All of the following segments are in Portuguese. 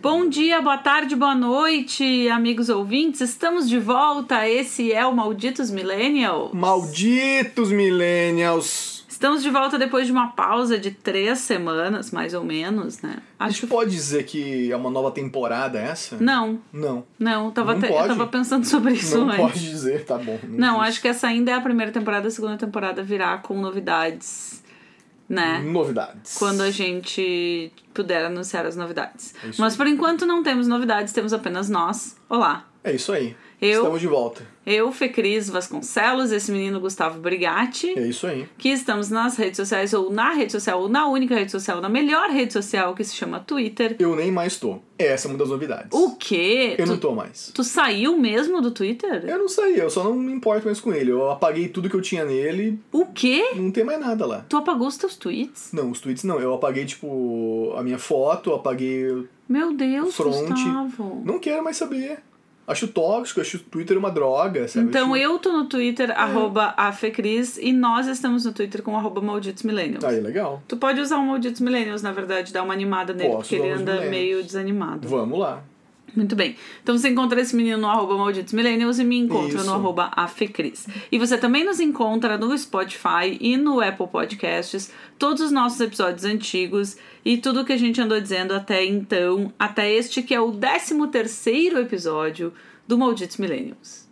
Bom dia, boa tarde, boa noite, amigos ouvintes. Estamos de volta. Esse é o Malditos Millennials. Malditos Millennials! Estamos de volta depois de uma pausa de três semanas, mais ou menos, né? A gente pode dizer que é uma nova temporada essa? Não, Não. não, tava, Não te- eu tava pensando sobre isso Não antes. pode dizer, tá bom. Não, acho que essa ainda é a primeira temporada, a segunda temporada virá com novidades, né? Novidades. Quando a gente puder anunciar as novidades. É Mas por enquanto não temos novidades, temos apenas nós. Olá. É isso aí. Eu- Estamos de volta. Eu, Fecris Vasconcelos, esse menino Gustavo Brigatti, É isso aí. que estamos nas redes sociais, ou na rede social, ou na única rede social, na melhor rede social que se chama Twitter. Eu nem mais tô. Essa é uma das novidades. O quê? Eu tu, não tô mais. tu saiu mesmo do Twitter? Eu não saí, eu só não me importo mais com ele. Eu apaguei tudo que eu tinha nele, O quê? não tem mais nada lá. Tu apagou os teus tweets? Não, os tweets não. Eu apaguei, tipo, a minha foto, apaguei. Meu Deus, Front. Gustavo. Não quero mais saber. Acho tóxico, acho o Twitter uma droga, sabe? Então acho... eu tô no Twitter, arroba afecris, e nós estamos no Twitter com arroba malditos millennials. Aí, legal. Tu pode usar o Malditos Millennials, na verdade, dar uma animada nele, Posso porque ele anda millennials. meio desanimado. Vamos lá. Muito bem. Então você encontra esse menino no arroba Malditos Millennials e me encontra Isso. no arroba afecris. E você também nos encontra no Spotify e no Apple Podcasts, todos os nossos episódios antigos e tudo que a gente andou dizendo até então, até este que é o 13 terceiro episódio do Malditos Millennials.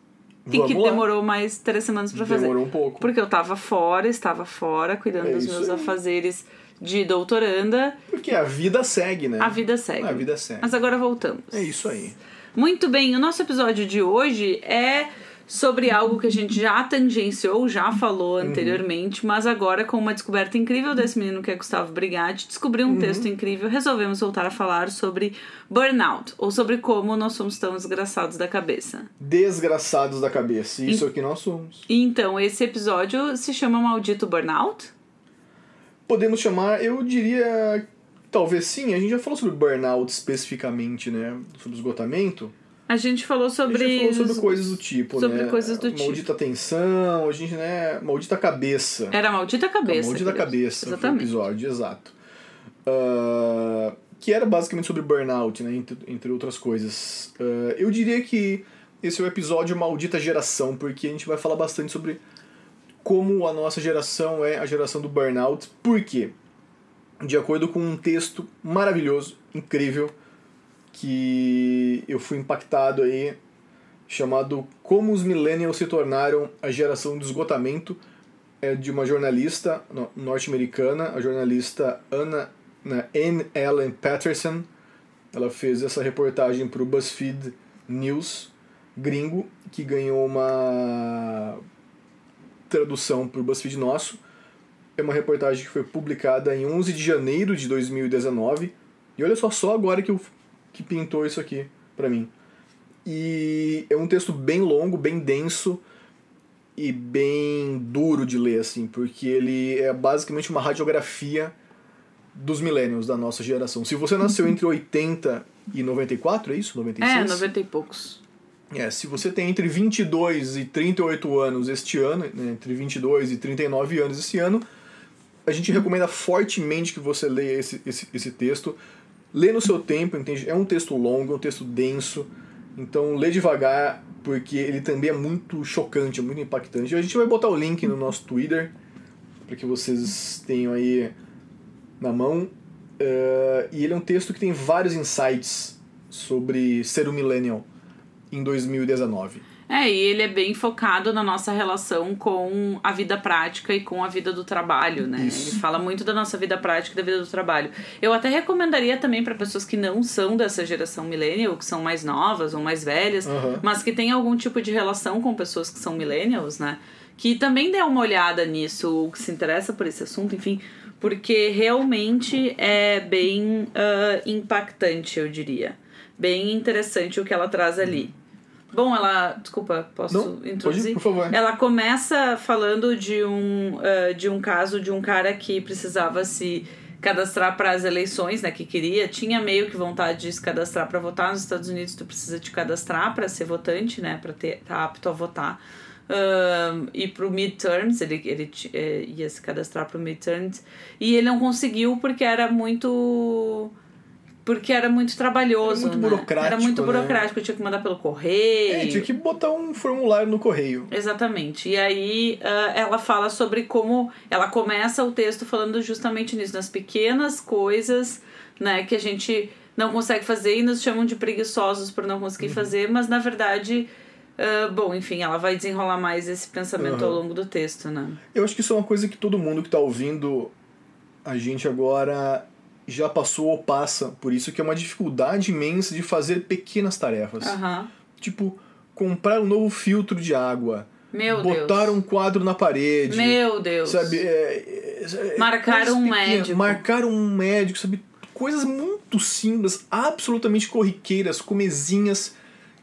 E que demorou mais três semanas pra fazer. Demorou um pouco. Porque eu tava fora, estava fora, cuidando É dos meus aí. afazeres de doutoranda. Porque a vida segue, né? A vida segue. A vida segue. Mas agora voltamos. É isso aí. Muito bem, o nosso episódio de hoje é sobre algo que a gente já tangenciou, já falou Uhum. anteriormente, mas agora com uma descoberta incrível desse menino que é Gustavo Brigatti, descobriu um Uhum. texto incrível, resolvemos voltar a falar sobre burnout, ou sobre como nós somos tão desgraçados da cabeça. Desgraçados da cabeça. Isso é o que nós somos. E Então, esse episódio se chama Maldito Burnout? Podemos chamar, eu diria. Talvez sim, a gente já falou sobre burnout especificamente, né? Sobre esgotamento. A gente falou A sobre... gente já falou sobre coisas do tipo, sobre né? coisas do tipo. Maldita tensão, a gente, né? Maldita cabeça. Era Maldita Cabeça. Maldita cabeça foi o Exatamente. episódio, exato. Ah, que era basicamente sobre burnout, né? Entre, entre outras coisas. Ah, eu diria que esse é o episódio Maldita Geração, porque a gente vai falar bastante sobre como a nossa geração é a geração do burnout. Por quê? De acordo com um texto maravilhoso, incrível, que eu fui impactado aí, chamado Como os Millennials se tornaram a geração do esgotamento, é de uma jornalista no- norte-americana, a jornalista Anna né, Anne Ellen Patterson. Ela fez essa reportagem para o BuzzFeed News gringo, que ganhou uma tradução o BuzzFeed nosso. É uma reportagem que foi publicada em 11 de janeiro de 2019. E olha só, só agora que, eu, que pintou isso aqui para mim. E é um texto bem longo, bem denso e bem duro de ler, assim, porque ele é basicamente uma radiografia dos millennials da nossa geração. Se você nasceu entre 80 e 94, é isso? 96? É, 90 e poucos. É, se você tem entre 22 e 38 anos este ano, né, entre 22 e 39 anos esse ano, a gente recomenda fortemente que você leia esse, esse, esse texto. Lê no seu tempo, entende? É um texto longo, é um texto denso, então lê devagar, porque ele também é muito chocante, é muito impactante. A gente vai botar o link no nosso Twitter, para que vocês tenham aí na mão. Eh, e ele é um texto que tem vários insights sobre ser um millennial em 2019. É, e ele é bem focado na nossa relação com a vida prática e com a vida do trabalho, né? Isso. Ele fala muito da nossa vida prática e da vida do trabalho. Eu até recomendaria também para pessoas que não são dessa geração millennial, que são mais novas ou mais velhas, Aham. mas que têm algum tipo de relação com pessoas que são millennials, né? Que também dê uma olhada nisso, ou que se interessa por esse assunto, enfim, porque realmente é bem ah, impactante, eu diria. Bem interessante o que ela traz ali. Bom, ela. Desculpa, posso Não, pode ir, introduzir? por favor. Ela começa falando de um, ah, de um caso de um cara que precisava se cadastrar para as eleições, né, que queria, tinha meio que vontade de se cadastrar para votar nos Estados Unidos, tu precisa te cadastrar para ser votante, né, para ter tá apto a votar um, ir pro midterms, ele, ele é, ia se cadastrar pro midterms, e ele não conseguiu porque era muito porque era muito trabalhoso. Era muito né? burocrático, Era muito né? burocrático, tinha que mandar pelo correio. É, tinha que botar um formulário no correio. Exatamente. E aí ah, ela fala sobre como. Ela começa o texto falando justamente nisso, nas pequenas coisas né, que a gente não consegue fazer e nos chamam de preguiçosos por não conseguir fazer, mas na verdade. ah, bom, enfim, ela vai desenrolar mais esse pensamento ao Uhum. longo do texto, né? Eu acho que isso é uma coisa que todo mundo que tá ouvindo a gente agora já passou ou passa por isso, que é uma dificuldade imensa de fazer pequenas tarefas. Aham. Tipo, comprar um novo filtro de água, Meu botar Deus. um quadro na parede. Meu Deus. Sabe? é- é- Marcar um pequenas. médico. Marcar um médico, sabe? Coisas muito simples, absolutamente corriqueiras, comezinhas,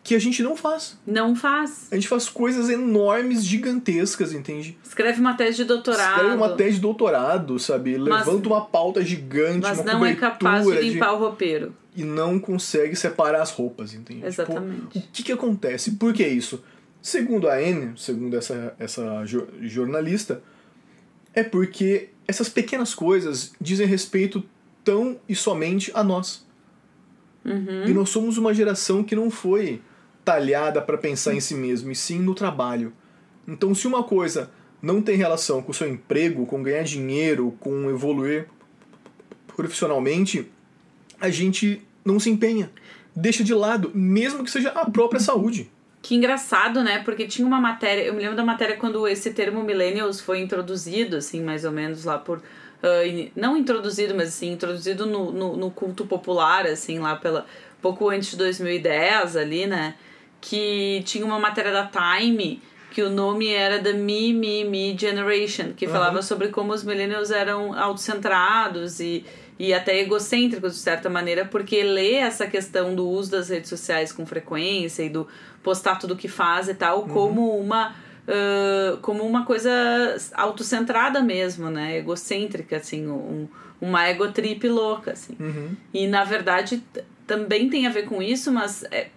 que a gente não faz. Não faz. A gente faz coisas enormes, gigantescas, entende? Escreve uma tese de doutorado. Escreve uma tese de doutorado, sabe? Mas- Levanta uma pauta gigante, Mas não é capaz de limpar o roupeiro. e não consegue separar as roupas, entende? Exatamente. Tipo, o que que acontece? Por que isso? Segundo a Anne, segundo essa, essa jo- jornalista, é porque essas pequenas coisas dizem respeito tão e somente a nós. Uhum. E nós somos uma geração que não foi talhada para pensar em si mesmo, e sim no trabalho. Então, se uma coisa não tem relação com o seu emprego, com ganhar dinheiro, com evoluir profissionalmente, a gente não se empenha. Deixa de lado, mesmo que seja a própria saúde. Que engraçado, né? Porque tinha uma matéria, eu me lembro da matéria quando esse termo millennials foi introduzido, assim, mais ou menos lá por. in- não introduzido, mas assim, introduzido no, no, no culto popular, assim, lá pela. pouco antes de 2010 ali, né? Que tinha uma matéria da Time que o nome era The Me, Me, Me Generation, que Aham. falava sobre como os millennials eram autocentrados e, e até egocêntricos, de certa maneira, porque lê essa questão do uso das redes sociais com frequência e do postar tudo que faz e tal, como uma. ah, como uma coisa autocentrada mesmo, né? Egocêntrica, assim, um, uma egotrip louca, assim. Uhum. E na verdade também tem a ver com isso, mas é,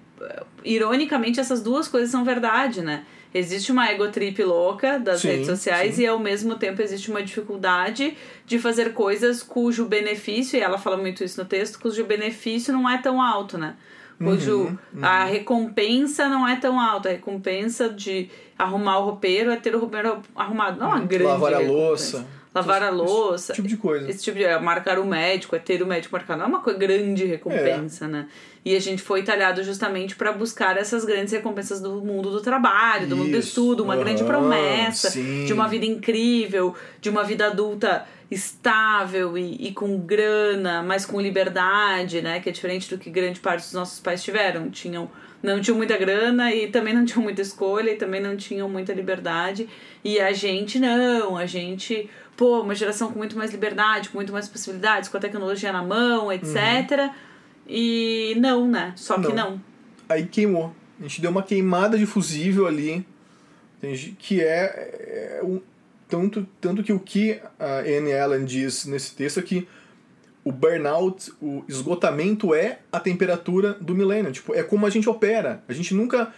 ironicamente essas duas coisas são verdade, né? Existe uma egotrip louca das Sim, redes sociais sim. e ao mesmo tempo existe uma dificuldade de fazer coisas cujo benefício, e ela fala muito isso no texto, cujo benefício não é tão alto, né? Cujo Uhum, a recompensa não é tão alta. A recompensa de arrumar o roupeiro é ter o roupeiro arrumado. Não é uma grande Lavar a louça. Lavar a Esse- louça. Esse tipo de coisa. Esse tipo de. é, Marcar o médico, é ter o médico marcado. Não é uma coisa grande recompensa, né? E a gente foi talhado justamente para buscar essas grandes recompensas do mundo do trabalho, do mundo do Isso. estudo, uma grande Aham, promessa sim. de uma vida incrível, de uma vida adulta estável e, e com grana, mas com liberdade, né? Que é diferente do que grande parte dos nossos pais tiveram. Tinham, não tinham muita grana e também não tinham muita escolha e também não tinham muita liberdade. E a gente não, a gente, pô, uma geração com muito mais liberdade, com muito mais possibilidades, com a tecnologia na mão, etc. E não, né? Só que Não. não. Aí queimou. A gente deu uma queimada de fusível ali, que é, é um, tanto, tanto que o que a Anne Allen diz nesse texto é que o burnout, o esgotamento é a temperatura do milênio. Tipo, é como a gente opera. A gente nunca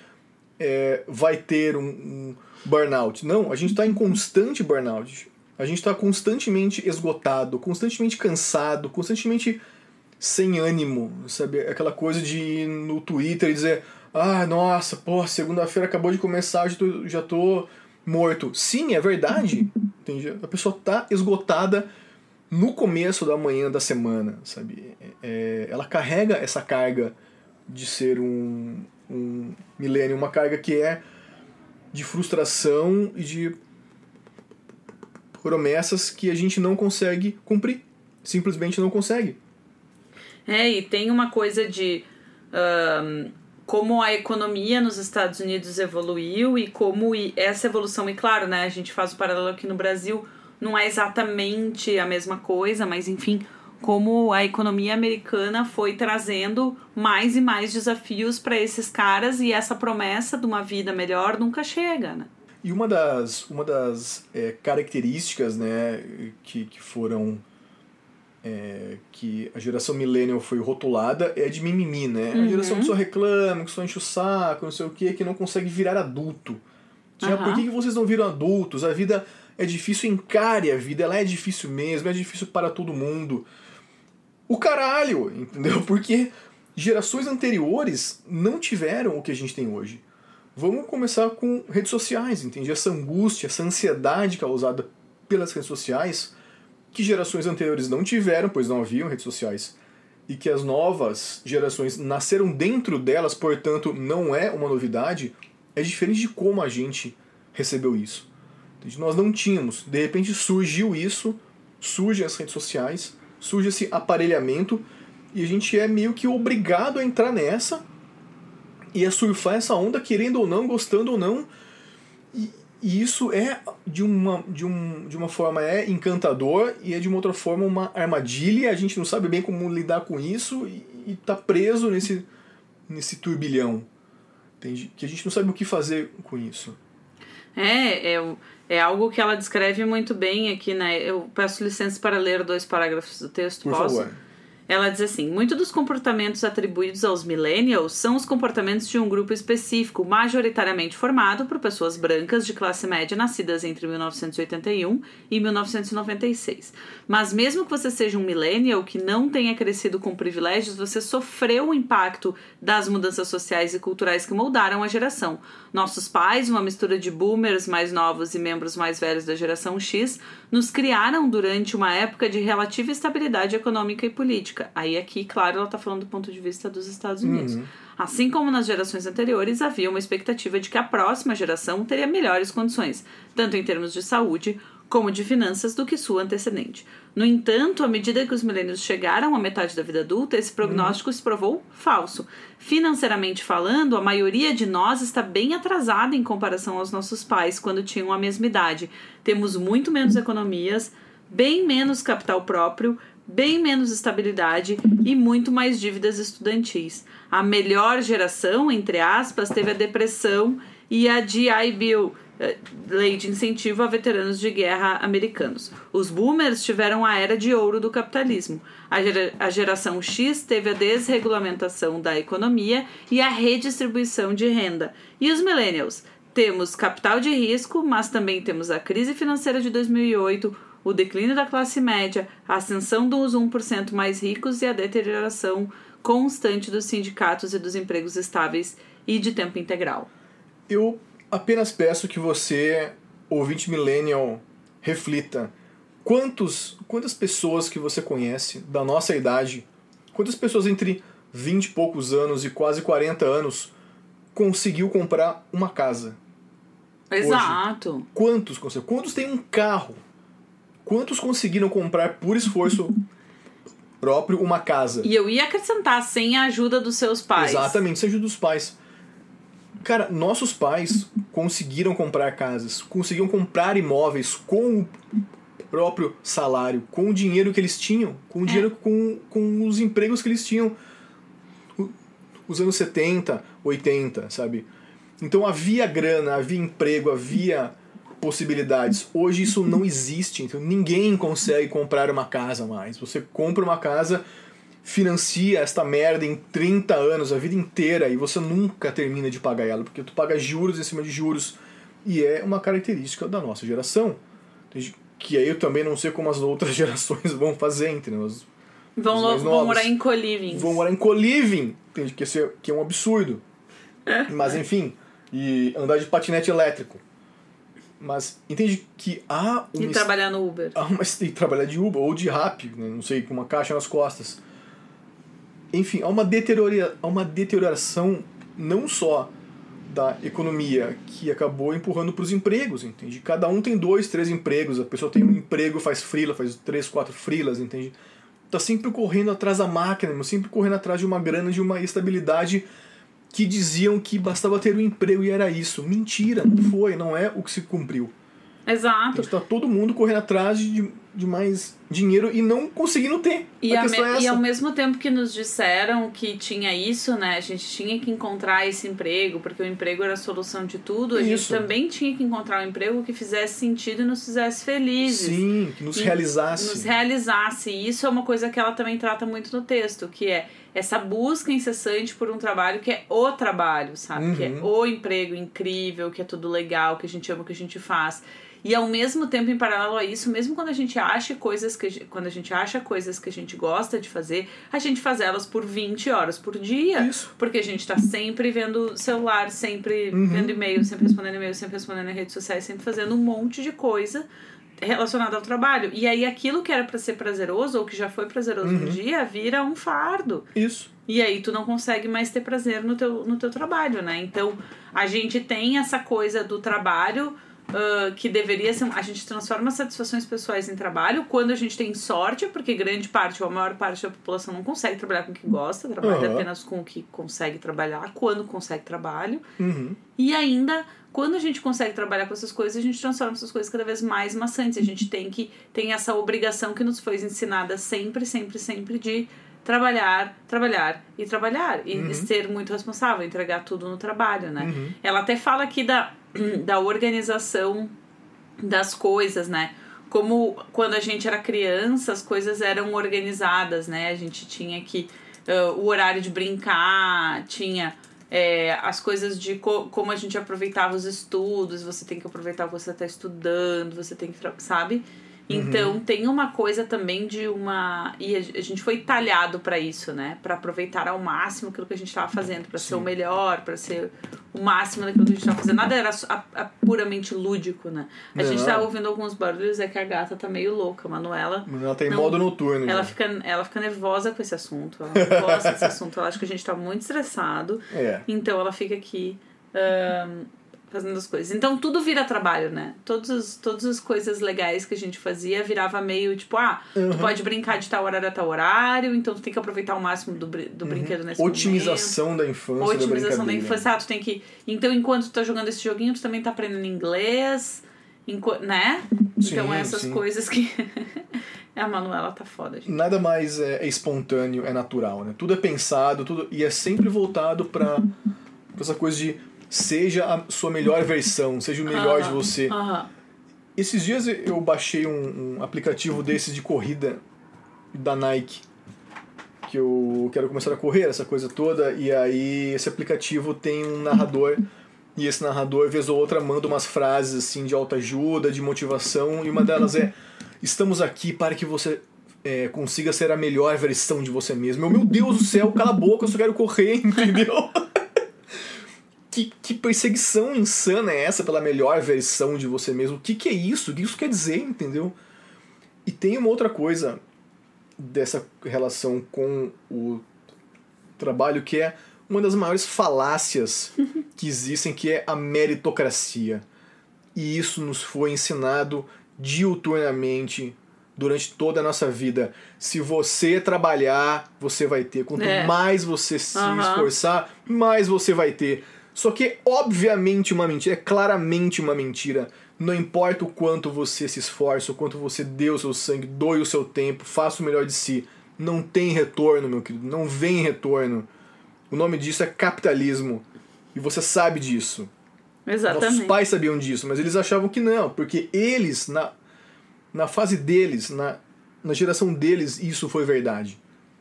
é, vai ter um, um burnout. Não, a gente está em constante burnout. A gente está constantemente esgotado, constantemente cansado, constantemente sem ânimo, sabe? Aquela coisa de ir no Twitter e dizer: Ah, nossa, pô, segunda-feira acabou de começar, eu já tô, já tô morto. Sim, é verdade. Entende? A pessoa tá esgotada no começo da manhã da semana, sabe? É, ela carrega essa carga de ser um, um milênio, uma carga que é de frustração e de promessas que a gente não consegue cumprir. Simplesmente não consegue. É, e tem uma coisa de ahn, como a economia nos Estados Unidos evoluiu e como essa evolução, e claro, né, a gente faz o paralelo aqui no Brasil, não é exatamente a mesma coisa, mas enfim, como a economia americana foi trazendo mais e mais desafios para esses caras e essa promessa de uma vida melhor nunca chega, né? E uma das, uma das é, características né, que, que foram. é, que a geração millennial foi rotulada é de mimimi, né? A geração que só reclama, que só enche o saco, não sei o que, que não consegue virar adulto. Tinha, por que, que vocês não viram adultos? A vida é difícil, encare a vida, ela é difícil mesmo, é difícil para todo mundo. O caralho, entendeu? Porque gerações anteriores não tiveram o que a gente tem hoje. Vamos começar com redes sociais, entende? Essa angústia, essa ansiedade causada pelas redes sociais, que gerações anteriores não tiveram, pois não haviam redes sociais, e que as novas gerações nasceram dentro delas, portanto não é uma novidade, é diferente de como a gente recebeu isso. Entende? Nós não tínhamos, de repente surgiu isso, surgem as redes sociais, surge esse aparelhamento, e a gente é meio que obrigado a entrar nessa e a surfar essa onda, querendo ou não, gostando ou não. E, e isso é, de uma, de, um, de uma forma, é encantador e é de uma outra forma uma armadilha. A gente não sabe bem como lidar com isso e, e tá preso nesse, nesse turbilhão. Entende? Que a gente não sabe o que fazer com isso. É, é, é algo que ela descreve muito bem aqui, né? Eu peço licença para ler dois parágrafos do texto, Por posso? favor. Ela diz assim: muitos dos comportamentos atribuídos aos millennials são os comportamentos de um grupo específico, majoritariamente formado por pessoas brancas de classe média nascidas entre 1981 e 1996. Mas mesmo que você seja um millennial que não tenha crescido com privilégios, você sofreu o impacto das mudanças sociais e culturais que moldaram a geração. Nossos pais, uma mistura de boomers mais novos e membros mais velhos da geração X, nos criaram durante uma época de relativa estabilidade econômica e política. Aí aqui, claro, ela está falando do ponto de vista dos Estados Unidos. Assim como nas gerações anteriores, havia uma expectativa de que a próxima geração teria melhores condições, tanto em termos de saúde como de finanças, do que sua antecedente. No entanto, à medida que os milênios chegaram à metade da vida adulta, esse prognóstico se provou falso. Financeiramente falando, a maioria de nós está bem atrasada em comparação aos nossos pais quando tinham a mesma idade. Temos muito menos economias, bem menos capital próprio, bem menos estabilidade e muito mais dívidas estudantis. A melhor geração, entre aspas, teve a depressão e a GI Bill, eh, lei de incentivo a veteranos de guerra americanos. Os boomers tiveram a era de ouro do capitalismo. A, gera- a geração X teve a desregulamentação da economia e a redistribuição de renda. E os millennials? Temos capital de risco, mas também temos a crise financeira de 2008, o declínio da classe média, a ascensão dos 1% mais ricos e a deterioração constante dos sindicatos e dos empregos estáveis e de tempo integral. Eu apenas peço que você, ouvinte millennial, reflita. Quantos, quantas pessoas que você conhece da nossa idade, quantas pessoas entre 20 e poucos anos e quase 40 anos conseguiu comprar uma casa? Exato. Quantos conseguiram? Quantos têm um carro? Quantos conseguiram comprar por esforço próprio uma casa? E eu ia acrescentar, sem a ajuda dos seus pais. Exatamente, seja dos pais. Cara, nossos pais conseguiram comprar casas, conseguiam comprar imóveis com o próprio salário, com o dinheiro que eles tinham, com o dinheiro com, com os empregos que eles tinham. Os anos 70, 80, sabe? Então havia grana, havia emprego, havia possibilidades. Hoje isso não existe, então ninguém consegue comprar uma casa mais. Você compra uma casa, financia esta merda em 30 anos, a vida inteira, e você nunca termina de pagar ela, porque tu paga juros em cima de juros. E é uma característica da nossa geração. Que aí eu também não sei como as outras gerações vão fazer, entendeu? Os- Vão, vão morar em coliving. vão morar em co-living? Que, é- que é um absurdo. Mas enfim, e andar de patinete elétrico. Mas entende que há E uma trabalhar no Uber. há uma, e trabalhar de Uber ou de rap, né? não sei, com uma caixa nas costas. Enfim, há uma, deteriora, há uma deterioração não só da economia que acabou empurrando para os empregos, entende? Cada um tem dois, três empregos, a pessoa tem um emprego, faz frila, faz três, quatro frilas, entende? Tá sempre correndo atrás da máquina, sempre correndo atrás de uma grana, de uma estabilidade que diziam que bastava ter um emprego e era isso. Mentira, não foi, não é o que se cumpriu. Exato. Está todo mundo correndo atrás de, de mais dinheiro e não conseguindo ter. E, a me- é e ao mesmo tempo que nos disseram que tinha isso, né? A gente tinha que encontrar esse emprego, porque o emprego era a solução de tudo. A Isso. gente também tinha que encontrar um emprego que fizesse sentido e nos fizesse felizes. Sim, que nos E realizasse. Nos realizasse. E isso é uma coisa que ela também trata muito no texto, que é essa busca incessante por um trabalho que é o trabalho, sabe? Que é Uhum. o emprego incrível, que é tudo legal, que a gente ama o que a gente faz. E ao mesmo tempo, em paralelo a isso, mesmo quando a gente acha coisas que a gente, quando a gente acha coisas que a gente gosta de fazer, a gente faz elas por 20 horas por dia. Isso. Porque a gente tá sempre vendo celular, sempre Uhum. vendo e-mail, sempre respondendo e-mail, sempre respondendo em redes sociais, sempre fazendo um monte de coisa relacionada ao trabalho. E aí aquilo que era pra ser prazeroso, ou que já foi prazeroso um Uhum. dia, vira um fardo. Isso. E aí tu não consegue mais ter prazer no teu, no teu trabalho, né? Então a gente tem essa coisa do trabalho ah, que deveria ser. A gente transforma satisfações pessoais em trabalho quando a gente tem sorte, porque grande parte ou a maior parte da população não consegue trabalhar com o que gosta, trabalha Aham. apenas com o que consegue trabalhar, quando consegue trabalho. Uhum. E ainda, quando a gente consegue trabalhar com essas coisas, a gente transforma essas coisas cada vez mais maçantes. A gente tem que tem essa obrigação que nos foi ensinada sempre, sempre, sempre de trabalhar, trabalhar e trabalhar. E Uhum. ser muito responsável, entregar tudo no trabalho, né? Uhum. Ela até fala aqui da, da organização das coisas, né? Como quando a gente era criança, as coisas eram organizadas, né? A gente tinha que. ah, o horário de brincar, tinha é, as coisas de co como a gente aproveitava os estudos, você tem que aproveitar o que você está estudando, você tem que. Sabe? Então tem uma coisa também de uma. E a gente foi talhado para isso, né? Para aproveitar ao máximo aquilo que a gente estava fazendo, para ser o melhor, para ser o máximo daquilo que a gente estava fazendo. Nada era a- a puramente lúdico, né? A gente Não. tá ouvindo alguns barulhos, é que a gata tá meio louca, a Manuela. Ela tá em Não. modo noturno. Ela já. fica, ela fica nervosa com esse assunto. Ela gosta desse assunto. Ela acha que a gente tá muito estressado. É. Então ela fica aqui ahn, fazendo as coisas. Então tudo vira trabalho, né? Todos os, todas as coisas legais que a gente fazia virava meio tipo, ah, Uhum. tu pode brincar de tal horário a tal horário, então tu tem que aproveitar o máximo do, do brinquedo nesse Uhum. Otimização da infância. momento. Otimização da brincadeira. infância. Ah, tu tem que. Então, enquanto tu tá jogando esse joguinho, tu também tá aprendendo inglês, enqu- né? então, Sim, essas sim. coisas que. a Manuela tá foda, gente. Nada mais é, é espontâneo, é natural, né? Tudo é pensado, tudo e é sempre voltado pra essa coisa de seja a sua melhor versão, seja o melhor de você. Esses dias eu baixei um, um aplicativo desses de corrida da Nike. Que eu quero começar a correr, essa coisa toda, e aí esse aplicativo tem um narrador, e esse narrador, vez ou outra, manda umas frases assim de autoajuda, de motivação, e uma delas é: Estamos aqui para que você é, consiga ser a melhor versão de você mesmo. Eu, meu Deus do céu, cala a boca, eu só quero correr, entendeu? Que, que perseguição insana é essa pela melhor versão de você mesmo? O que, que é isso? O que isso quer dizer, entendeu? E tem uma outra coisa dessa relação com o trabalho que é uma das maiores falácias que existem, que é a meritocracia. E isso nos foi ensinado diuturnamente durante toda a nossa vida. Se você trabalhar, você vai ter. Quanto É. mais você se Aham. esforçar, mais você vai ter. Só que é obviamente uma mentira, é claramente uma mentira. Não importa o quanto você se esforça, o quanto você dê o seu sangue, doe o seu tempo, faça o melhor de si. Não tem retorno, meu querido. Não vem retorno. O nome disso é capitalismo. E você sabe disso. Nossos Exatamente. pais sabiam disso, mas eles achavam que não, porque eles, na, na fase deles, na, na geração deles, isso foi verdade.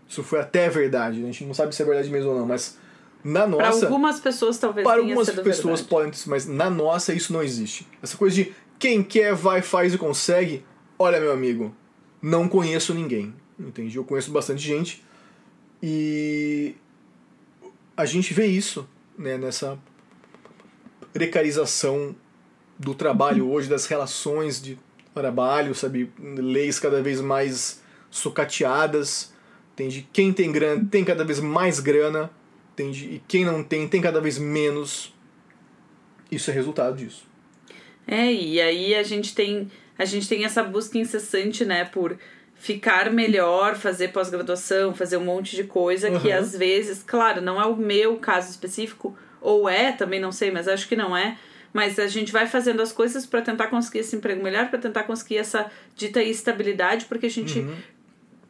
Isso foi até verdade. A gente não sabe se é verdade mesmo ou não, mas na Para nossa. algumas pessoas talvez Para algumas pessoas verdade. podem, mas na nossa isso não existe. Essa coisa de quem quer, vai, faz e consegue. Olha, meu amigo, não conheço ninguém. Entende? Eu conheço bastante gente e a gente vê isso né, nessa precarização do trabalho hoje, das relações de trabalho, sabe? Leis cada vez mais sucateadas. Entende? Quem tem grana tem cada vez mais grana entende? E quem não tem, tem cada vez menos. Isso é resultado disso. É, e aí a gente tem a gente tem essa busca incessante, né, por ficar melhor, fazer pós-graduação, fazer um monte de coisa que Uhum. às vezes, claro, não é o meu caso específico, ou é, também não sei, mas acho que não é, Mas a gente vai fazendo as coisas para tentar conseguir esse emprego melhor, para tentar conseguir essa dita estabilidade, porque a gente Uhum.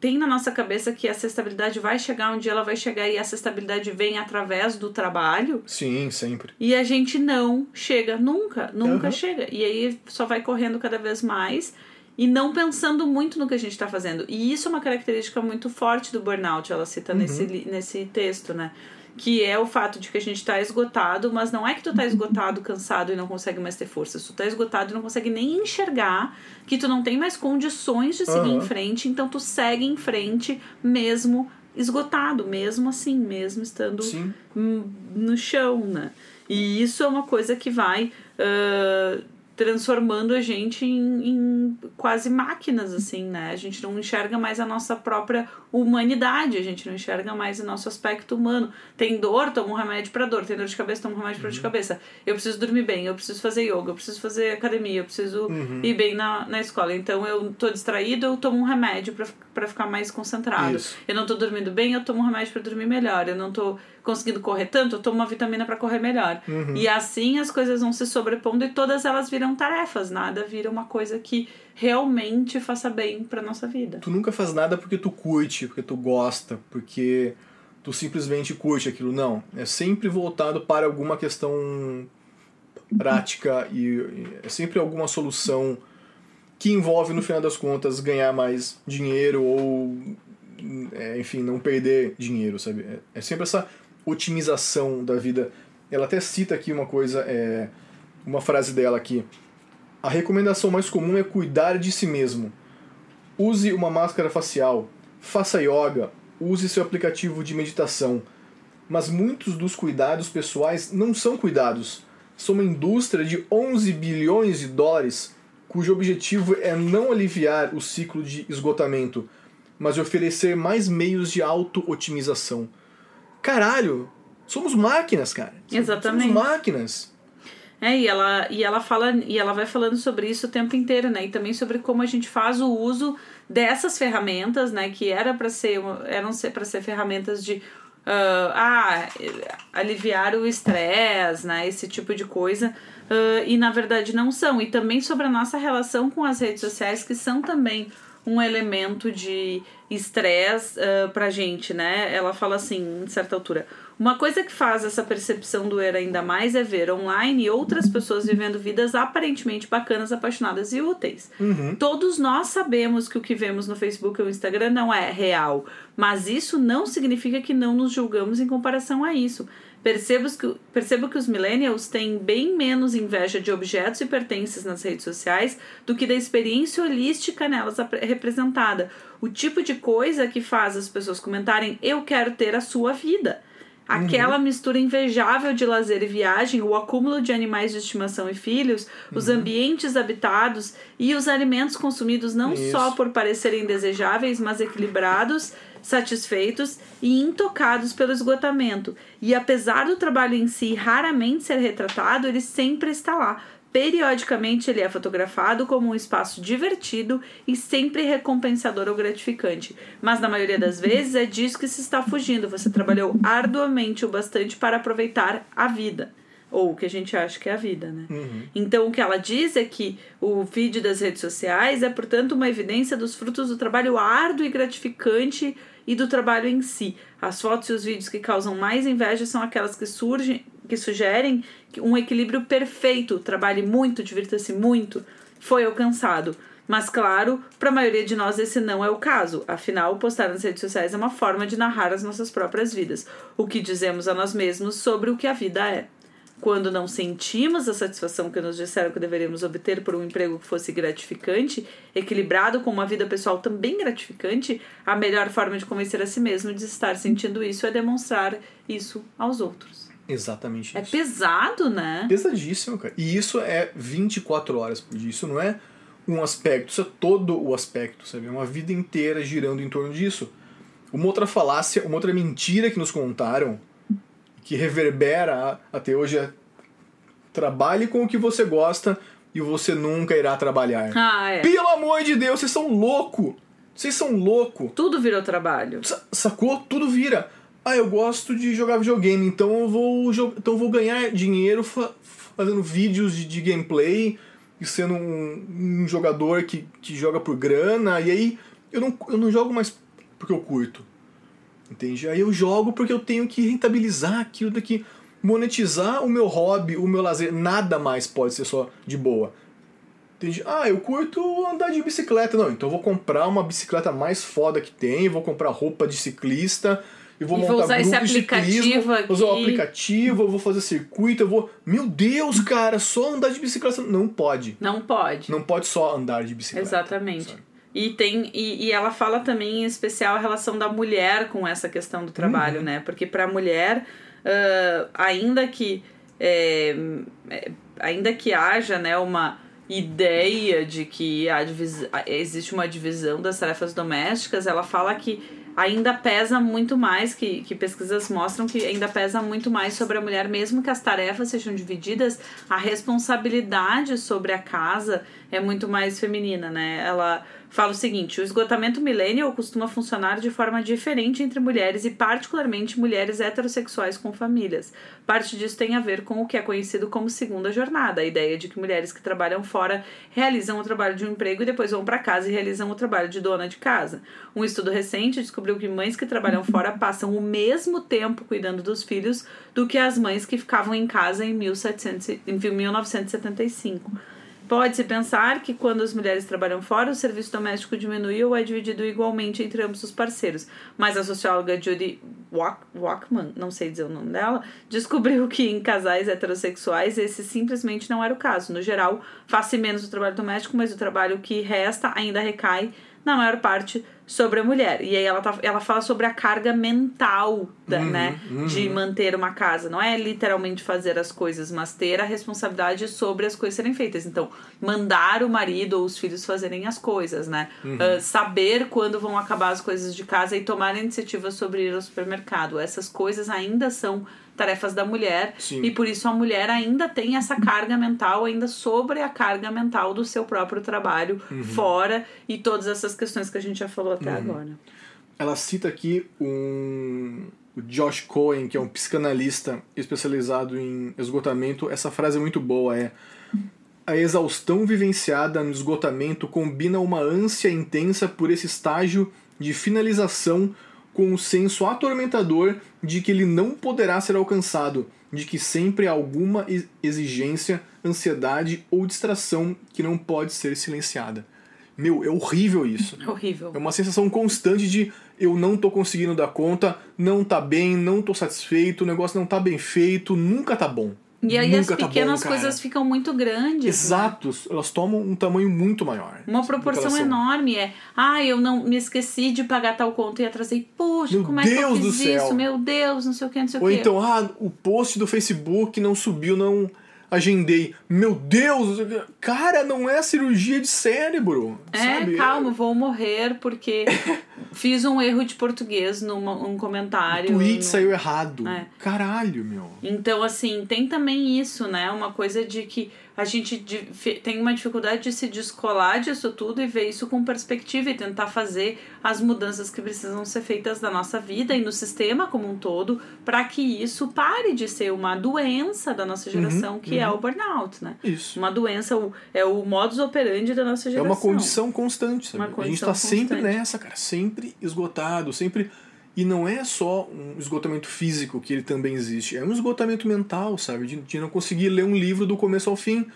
Tem na nossa cabeça que essa estabilidade vai chegar um dia, ela vai chegar e essa estabilidade vem através do trabalho. Sim, sempre. E a gente não chega, nunca, nunca Uhum. chega. E aí só vai correndo cada vez mais e não pensando muito no que a gente está fazendo. E isso é uma característica muito forte do burnout, ela cita nesse, li- nesse texto, né? Que é o fato de que a gente tá esgotado, mas não é que tu tá esgotado, cansado e não consegue mais ter forças. Tu tá esgotado e não consegue nem enxergar que tu não tem mais condições de seguir Aham. em frente, então tu segue em frente mesmo esgotado, mesmo assim, mesmo estando Sim. hum, no chão, né? E isso é uma coisa que vai ah, transformando a gente em, em quase máquinas, assim, né? A gente não enxerga mais a nossa própria humanidade, a gente não enxerga mais o nosso aspecto humano. Tem dor, toma um remédio pra dor. Tem dor de cabeça, toma um remédio pra dor de cabeça. Eu preciso dormir bem, eu preciso fazer yoga, eu preciso fazer academia, eu preciso ir bem na, na escola. Então eu tô distraído, eu tomo um remédio pra, pra ficar mais concentrado. Isso. Eu não tô dormindo bem, eu tomo um remédio pra dormir melhor. Eu não tô conseguindo correr tanto, eu tomo uma vitamina pra correr melhor. E assim as coisas vão se sobrepondo e todas elas viram tarefas, nada vira uma coisa que realmente faça bem pra nossa vida. Tu nunca faz nada porque tu curte, porque tu gosta, porque tu simplesmente curte aquilo. Não. É sempre voltado para alguma questão prática e e é sempre alguma solução que envolve, no final das contas, ganhar mais dinheiro ou, é, enfim, não perder dinheiro, sabe? É, é sempre essa otimização da vida. Ela até cita aqui uma coisa, é, uma frase dela aqui. A recomendação mais comum é cuidar de si mesmo. Use uma máscara facial, faça yoga, use seu aplicativo de meditação. Mas muitos dos cuidados pessoais não são cuidados. São uma indústria de 11 bilhões de dólares, cujo objetivo é não aliviar o ciclo de esgotamento, mas oferecer mais meios de auto-otimização. Caralho! Somos máquinas, cara. Exatamente. Somos máquinas. É, e ela, e ela fala, e ela vai falando sobre isso o tempo inteiro, né? E também sobre como a gente faz o uso dessas ferramentas, né? Que era para ser, eram para ser ferramentas de ah, ah, aliviar o estresse, né? Esse tipo de coisa. ah, e na verdade não são. E também sobre a nossa relação com as redes sociais, que são também um elemento de estresse uh, pra gente, né? Ela fala assim, em certa altura. Uma coisa que faz essa percepção doer ainda mais é ver online outras pessoas vivendo vidas aparentemente bacanas, apaixonadas e úteis. Todos nós sabemos que o que vemos no Facebook ou Instagram não é real, mas isso não significa que não nos julgamos em comparação a isso. Percebo que, percebo que os millennials têm bem menos inveja de objetos e pertences nas redes sociais do que da experiência holística nelas representada. O tipo de coisa que faz as pessoas comentarem eu quero ter a sua vida. Aquela mistura invejável de lazer e viagem, o acúmulo de animais de estimação e filhos, os ambientes habitados e os alimentos consumidos não Isso. só por parecerem desejáveis, mas equilibrados, satisfeitos e intocados pelo esgotamento. E apesar do trabalho em si raramente ser retratado, ele sempre está lá. Periodicamente ele é fotografado como um espaço divertido e sempre recompensador ou gratificante. Mas na maioria das vezes é disso que se está fugindo. Você trabalhou arduamente o bastante para aproveitar a vida. Ou o que a gente acha que é a vida, né? Então o que ela diz é que o feed das redes sociais é, portanto, uma evidência dos frutos do trabalho árduo e gratificante e do trabalho em si. As fotos e os vídeos que causam mais inveja são aquelas que surgem, que sugerem que um equilíbrio perfeito, trabalhe muito, divirta-se muito, foi alcançado. Mas claro, para a maioria de nós esse não é o caso. Afinal, postar nas redes sociais é uma forma de narrar as nossas próprias vidas, o que dizemos a nós mesmos sobre o que a vida é. Quando não sentimos a satisfação que nos disseram que deveríamos obter por um emprego que fosse gratificante, equilibrado com uma vida pessoal também gratificante, a melhor forma de convencer a si mesmo de estar sentindo isso é demonstrar isso aos outros. Exatamente É isso. pesado, né? Pesadíssimo, cara. E isso é 24 horas por dia. Isso não é um aspecto, isso é todo o aspecto, sabe? É uma vida inteira girando em torno disso. Uma outra falácia, uma outra mentira que nos contaram, que reverbera até hoje é trabalhe com o que você gosta e você nunca irá trabalhar. Ah, é. Pelo amor de Deus, vocês são louco! Vocês são louco! Tudo virou trabalho. Sa- Sacou? Tudo vira. ah, eu gosto de jogar videogame, então eu vou, então eu vou ganhar dinheiro fa fazendo vídeos de, de gameplay e sendo um, um, jogador que, que joga por grana, e aí eu não, eu não jogo mais porque eu curto. Entende? Aí eu jogo porque eu tenho que rentabilizar aquilo daqui, monetizar o meu hobby, o meu lazer. Nada mais pode ser só de boa. Entende? Ah, eu curto andar de bicicleta. Não, então eu vou comprar uma bicicleta mais foda que tem, vou comprar roupa de ciclista, e vou e montar vou usar esse aplicativo aqui. Vou usar o aplicativo, eu vou fazer circuito, eu vou. Meu Deus, cara, só andar de bicicleta. Não pode. Não pode. Não pode só andar de bicicleta. Exatamente. Sabe? E tem e, e, ela fala também em especial a relação da mulher com essa questão do trabalho, uhum. né? Porque para a mulher, uh, ainda que é, é, ainda que haja, né, uma ideia de que a existe uma divisão das tarefas domésticas, ela fala que ainda pesa muito mais, que, que pesquisas mostram que ainda pesa muito mais sobre a mulher, mesmo que as tarefas sejam divididas, a responsabilidade sobre a casa é muito mais feminina, né? Ela fala o seguinte: o esgotamento millennial costuma funcionar de forma diferente entre mulheres e, particularmente, mulheres heterossexuais com famílias. Parte disso tem a ver com o que é conhecido como segunda jornada, a ideia de que mulheres que trabalham fora realizam o trabalho de um emprego e depois vão para casa e realizam o trabalho de dona de casa. Um estudo recente descobriu que mães que trabalham fora passam o mesmo tempo cuidando dos filhos do que as mães que ficavam em casa em, 1700, em 1975. Pode-se pensar que quando as mulheres trabalham fora, o serviço doméstico diminui ou é dividido igualmente entre ambos os parceiros. Mas a socióloga Judy Walkman, não sei dizer o nome dela, descobriu que em casais heterossexuais esse simplesmente não era o caso. No geral, faz-se menos o trabalho doméstico, mas o trabalho que resta ainda recai na maior parte sobre a mulher. E aí ela, tá, ela fala sobre a carga mental, da, uhum, né? Uhum. De manter uma casa. Não é literalmente fazer as coisas, mas ter a responsabilidade sobre as coisas serem feitas. Então, mandar o marido ou os filhos fazerem as coisas, né? Uhum. Uh, saber quando vão acabar as coisas de casa e tomar iniciativa sobre ir ao supermercado. Essas coisas ainda são tarefas da mulher Sim. e por isso a mulher ainda tem essa carga mental ainda sobre a carga mental do seu próprio trabalho uhum. fora e todas essas questões que a gente já falou até uhum. agora. Ela cita aqui um o Josh Cohen, que é um psicanalista especializado em esgotamento. Essa frase é muito boa, é a exaustão vivenciada no esgotamento combina uma ânsia intensa por esse estágio de finalização com o senso atormentador de que ele não poderá ser alcançado, de que sempre há alguma exigência, ansiedade ou distração que não pode ser silenciada. Meu, é horrível isso. É horrível. É uma sensação constante de eu não tô conseguindo dar conta, não tá bem, não tô satisfeito, o negócio não tá bem feito, nunca tá bom. E aí Nunca as pequenas tá bom, coisas ficam muito grandes. Exatos, né? elas tomam um tamanho muito maior. Uma proporção enorme é, ah, eu não me esqueci de pagar tal conta e atrasei. Poxa, Meu como Deus é que eu fiz isso? Meu Deus, não sei o que, não sei Ou o que. Ou então, ah, o post do Facebook não subiu, não agendei. Meu Deus, cara, não é cirurgia de cérebro. É, sabe? calma, vou morrer porque fiz um erro de português num um comentário. O tweet no... saiu errado. É. Caralho, meu. Então, assim, tem também isso, né? Uma coisa de que a gente tem uma dificuldade de se descolar disso tudo e ver isso com perspectiva e tentar fazer as mudanças que precisam ser feitas na nossa vida e no sistema como um todo para que isso pare de ser uma doença da nossa geração uhum, que é uhum. é o burnout, né? Isso. Uma doença, é o modus operandi da nossa geração. É uma condição constante, sabe? Condição a gente está sempre nessa, cara, sempre esgotado, sempre e não é só um esgotamento físico que ele também existe, é um esgotamento mental, sabe? De, de não conseguir ler um livro do começo ao fim.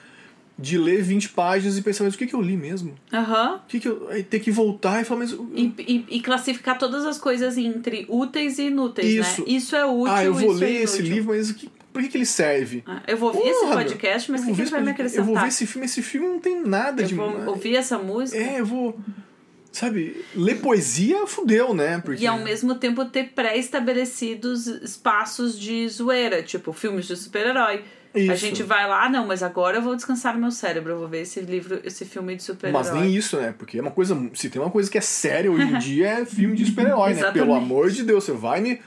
De ler 20 páginas e pensar, mas o que, que eu li mesmo? Aham. Uhum. O que, que eu. Aí ter que voltar e falar, mas. E, e, e, classificar todas as coisas entre úteis e inúteis, né? Isso. né? Isso é útil. Ah, eu vou ler é esse livro, mas que, por que, que ele serve? Ah, eu vou ouvir Porra, esse podcast, mas o que, que ele vai me acrescentar? Eu vou ver esse filme, esse filme não tem nada eu de. Eu vou ouvir essa música. É, eu vou. Sabe, ler poesia fudeu, né? Porque... E ao mesmo tempo ter pré-estabelecidos espaços de zoeira, tipo filmes de super-herói. A gente vai lá, não, mas agora eu vou descansar meu cérebro, eu vou ver esse livro, esse filme de super-herói. Mas nem isso, né? Porque é uma coisa. Se tem uma coisa que é séria hoje em dia, é filme de super-herói, né? Pelo amor de Deus, você vai me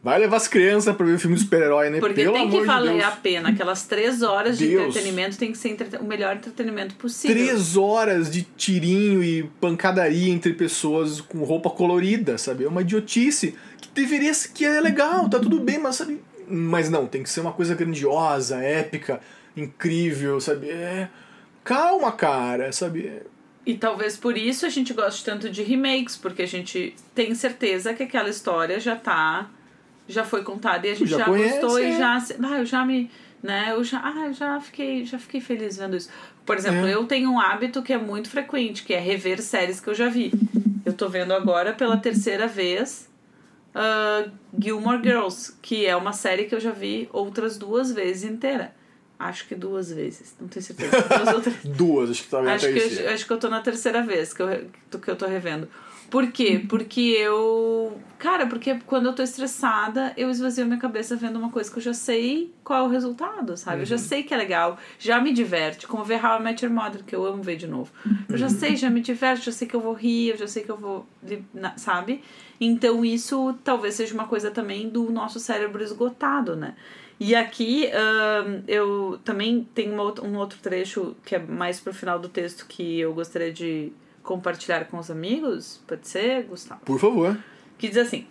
Vai levar as crianças pra ver o filme de super-herói, né? Porque Pelo tem que de valer a pena. Aquelas três horas de Deus. entretenimento tem que ser entrete- o melhor entretenimento possível. Três horas de tirinho e pancadaria entre pessoas com roupa colorida, sabe? É uma idiotice que deveria ser, que é legal, tá tudo bem, mas sabe? Mas não, tem que ser uma coisa grandiosa, épica, incrível, sabe? É... Calma, cara, sabe? E talvez por isso a gente goste tanto de remakes, porque a gente tem certeza que aquela história já tá. Já foi contada e a gente Já já, conhece, gostou é. e já. Ah, eu já me. Né, eu já, ah, eu já fiquei, já fiquei feliz vendo isso. Por exemplo, É. eu tenho um hábito que é muito frequente, que é rever séries que eu já vi. Eu tô vendo agora pela terceira vez uh, Gilmore Girls, que é uma série que eu já vi outras duas vezes inteira. Acho que duas vezes, não tenho certeza. Duas ou três. Duas, acho que talvez Acho que, eu, acho que eu tô na terceira vez que eu, que eu tô revendo. Por quê? Porque eu. Cara, porque quando eu tô estressada, eu esvazio minha cabeça vendo uma coisa que eu já sei qual é o resultado, sabe? Eu já sei que é legal, já me diverte, como ver How I Met Your Mother, que eu amo ver de novo. Eu já sei, já me diverte, já sei que eu vou rir, eu já sei que eu vou. Sabe? Então isso talvez seja uma coisa também do nosso cérebro esgotado, né? E aqui ahn, eu também tenho um outro trecho que é mais pro final do texto que eu gostaria de compartilhar com os amigos. Pode ser, Gustavo? Por favor. Que diz assim: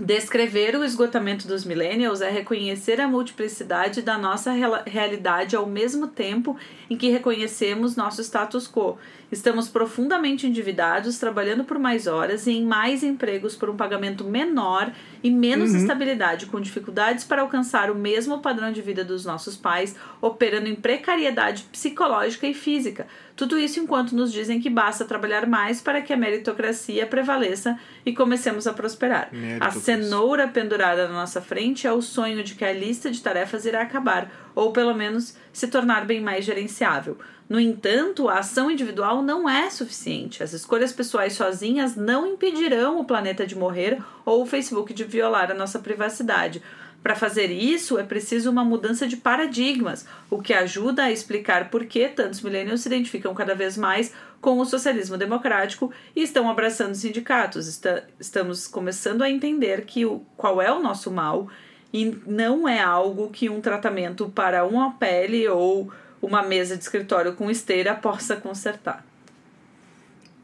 Descrever o esgotamento dos millennials é reconhecer a multiplicidade da nossa realidade ao mesmo tempo em que reconhecemos nosso status quo. Estamos profundamente endividados, trabalhando por mais horas e em mais empregos por um pagamento menor e menos estabilidade, com dificuldades para alcançar o mesmo padrão de vida dos nossos pais, operando em precariedade psicológica e física. Tudo isso enquanto nos dizem que basta trabalhar mais para que a meritocracia prevaleça e comecemos a prosperar. A cenoura pendurada na nossa frente é o sonho de que a lista de tarefas irá acabar, ou pelo menos se tornar bem mais gerenciável. No entanto, a ação individual não é suficiente. As escolhas pessoais sozinhas não impedirão o planeta de morrer ou o Facebook de violar a nossa privacidade. Para fazer isso, é preciso uma mudança de paradigmas, o que ajuda a explicar por que tantos millennials se identificam cada vez mais com o socialismo democrático e estão abraçando os sindicatos. Está- estamos começando a entender que o, qual é o nosso mal e não é algo que um tratamento para uma pele ou uma mesa de escritório com esteira possa consertar.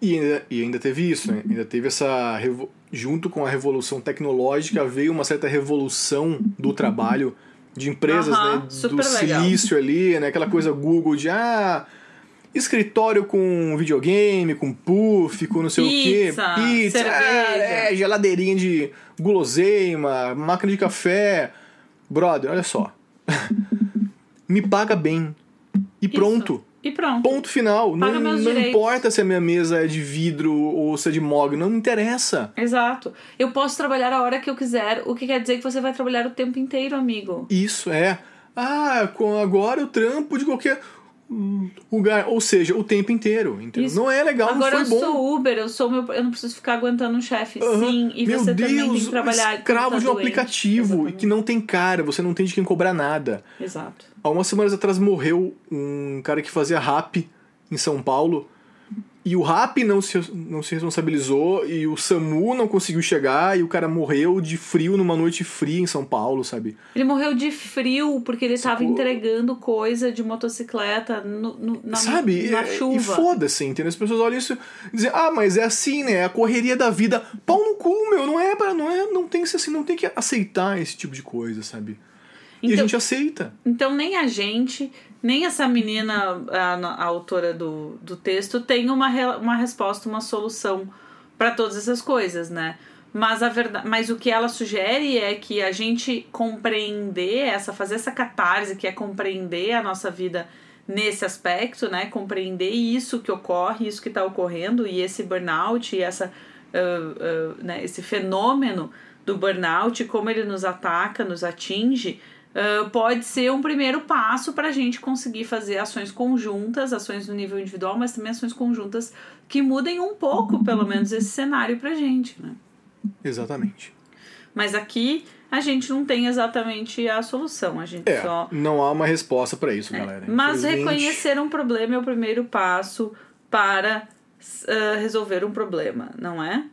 E ainda, e ainda teve isso, né? Ainda teve essa. Junto com a revolução tecnológica, veio uma certa revolução do trabalho de empresas, Aham, né? Do legal. silício ali, né? Aquela coisa Google de ah. Escritório com videogame, com puff, com não sei Pizza, o quê. Pizza, cerveja. ah, é, geladeirinha de guloseima, máquina de café. Brother, olha só. Me paga bem. E pronto. E pronto. Ponto final. Paga não não importa se a minha mesa é de vidro ou se é de mogno, não me interessa. Exato. Eu posso trabalhar a hora que eu quiser, o que quer dizer que você vai trabalhar o tempo inteiro, amigo. Isso é. Ah, agora eu trampo de qualquer lugar. Ou seja, o tempo inteiro. Não é legal, Agora não eu foi bom. sou Uber, eu sou meu, eu não preciso ficar aguentando um chefe. Sim, e Meu você também tem Deus, que trabalhar. escravo quando de tá um doente. aplicativo e Exatamente. que não tem cara, você não tem de quem cobrar nada. Exato. Há umas semanas atrás morreu um cara que fazia rap em São Paulo. E o rap não se, não se responsabilizou, e o SAMU não conseguiu chegar, e o cara morreu de frio numa noite fria em São Paulo, sabe? Ele morreu de frio porque ele estava entregando coisa de motocicleta no, no- na, sabe? na É, chuva. E foda-se, entendeu? As pessoas olham isso e dizem, ah, mas é assim, né? É a correria da vida. Pau no cu, meu, não é para não é, não tem que ser assim, não tem que aceitar esse tipo de coisa, sabe? e a Então- gente aceita. Então nem a gente, nem essa menina, a, a autora do, do texto, tem uma, uma resposta, uma solução para todas essas coisas, né? Mas, a verdade, mas o que ela sugere é que a gente compreender essa, fazer essa catarse, que é compreender a nossa vida nesse aspecto, né? Compreender isso que ocorre, isso que está ocorrendo, e esse burnout, e essa, ah, ah, né, esse fenômeno do burnout, como ele nos ataca, nos atinge, ah, pode ser um primeiro passo para a gente conseguir fazer ações conjuntas, ações no nível individual, mas também ações conjuntas que mudem um pouco, pelo menos, esse cenário para gente, né? Exatamente. Mas aqui a gente não tem exatamente a solução, a gente É, só. não há uma resposta pra isso, galera. Mas reconhecer um problema é o primeiro passo para ah, resolver um problema, não é?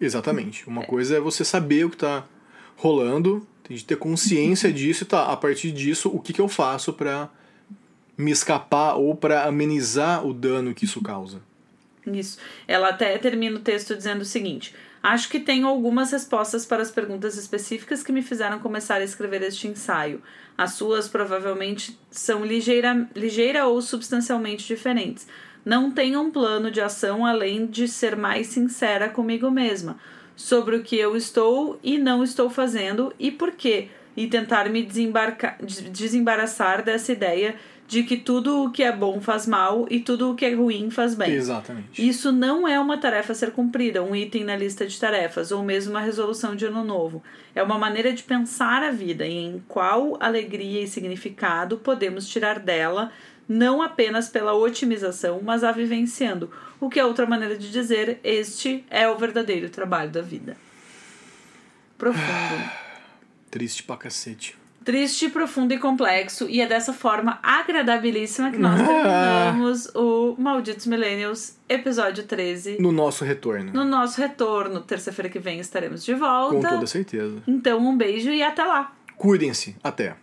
Exatamente. Uma coisa é você saber o que tá rolando, de ter consciência disso e tá, a partir disso, o que, que eu faço para me escapar ou para amenizar o dano que isso causa. Isso. Ela até termina o texto dizendo o seguinte: Acho que tenho algumas respostas para as perguntas específicas que me fizeram começar a escrever este ensaio. As suas provavelmente são ligeira, ligeira ou substancialmente diferentes. Não tenho um plano de ação além de ser mais sincera comigo mesma sobre o que eu estou e não estou fazendo e por quê, e tentar me desembaraçar dessa ideia de que tudo o que é bom faz mal e tudo o que é ruim faz bem. Exatamente. Isso não é uma tarefa a ser cumprida, um item na lista de tarefas, ou mesmo uma resolução de ano novo. É uma maneira de pensar a vida e em qual alegria e significado podemos tirar dela, não apenas pela otimização, mas a vivenciando. O que é outra maneira de dizer, este é o verdadeiro trabalho da vida. Profundo. Triste pra cacete triste, profundo e complexo. E é dessa forma agradabilíssima que nós terminamos o Malditos Millennials, episódio 13. No nosso retorno. No nosso retorno. Terça-feira que vem estaremos de volta. Com toda certeza. Então, um beijo e até lá. Cuidem-se. Até.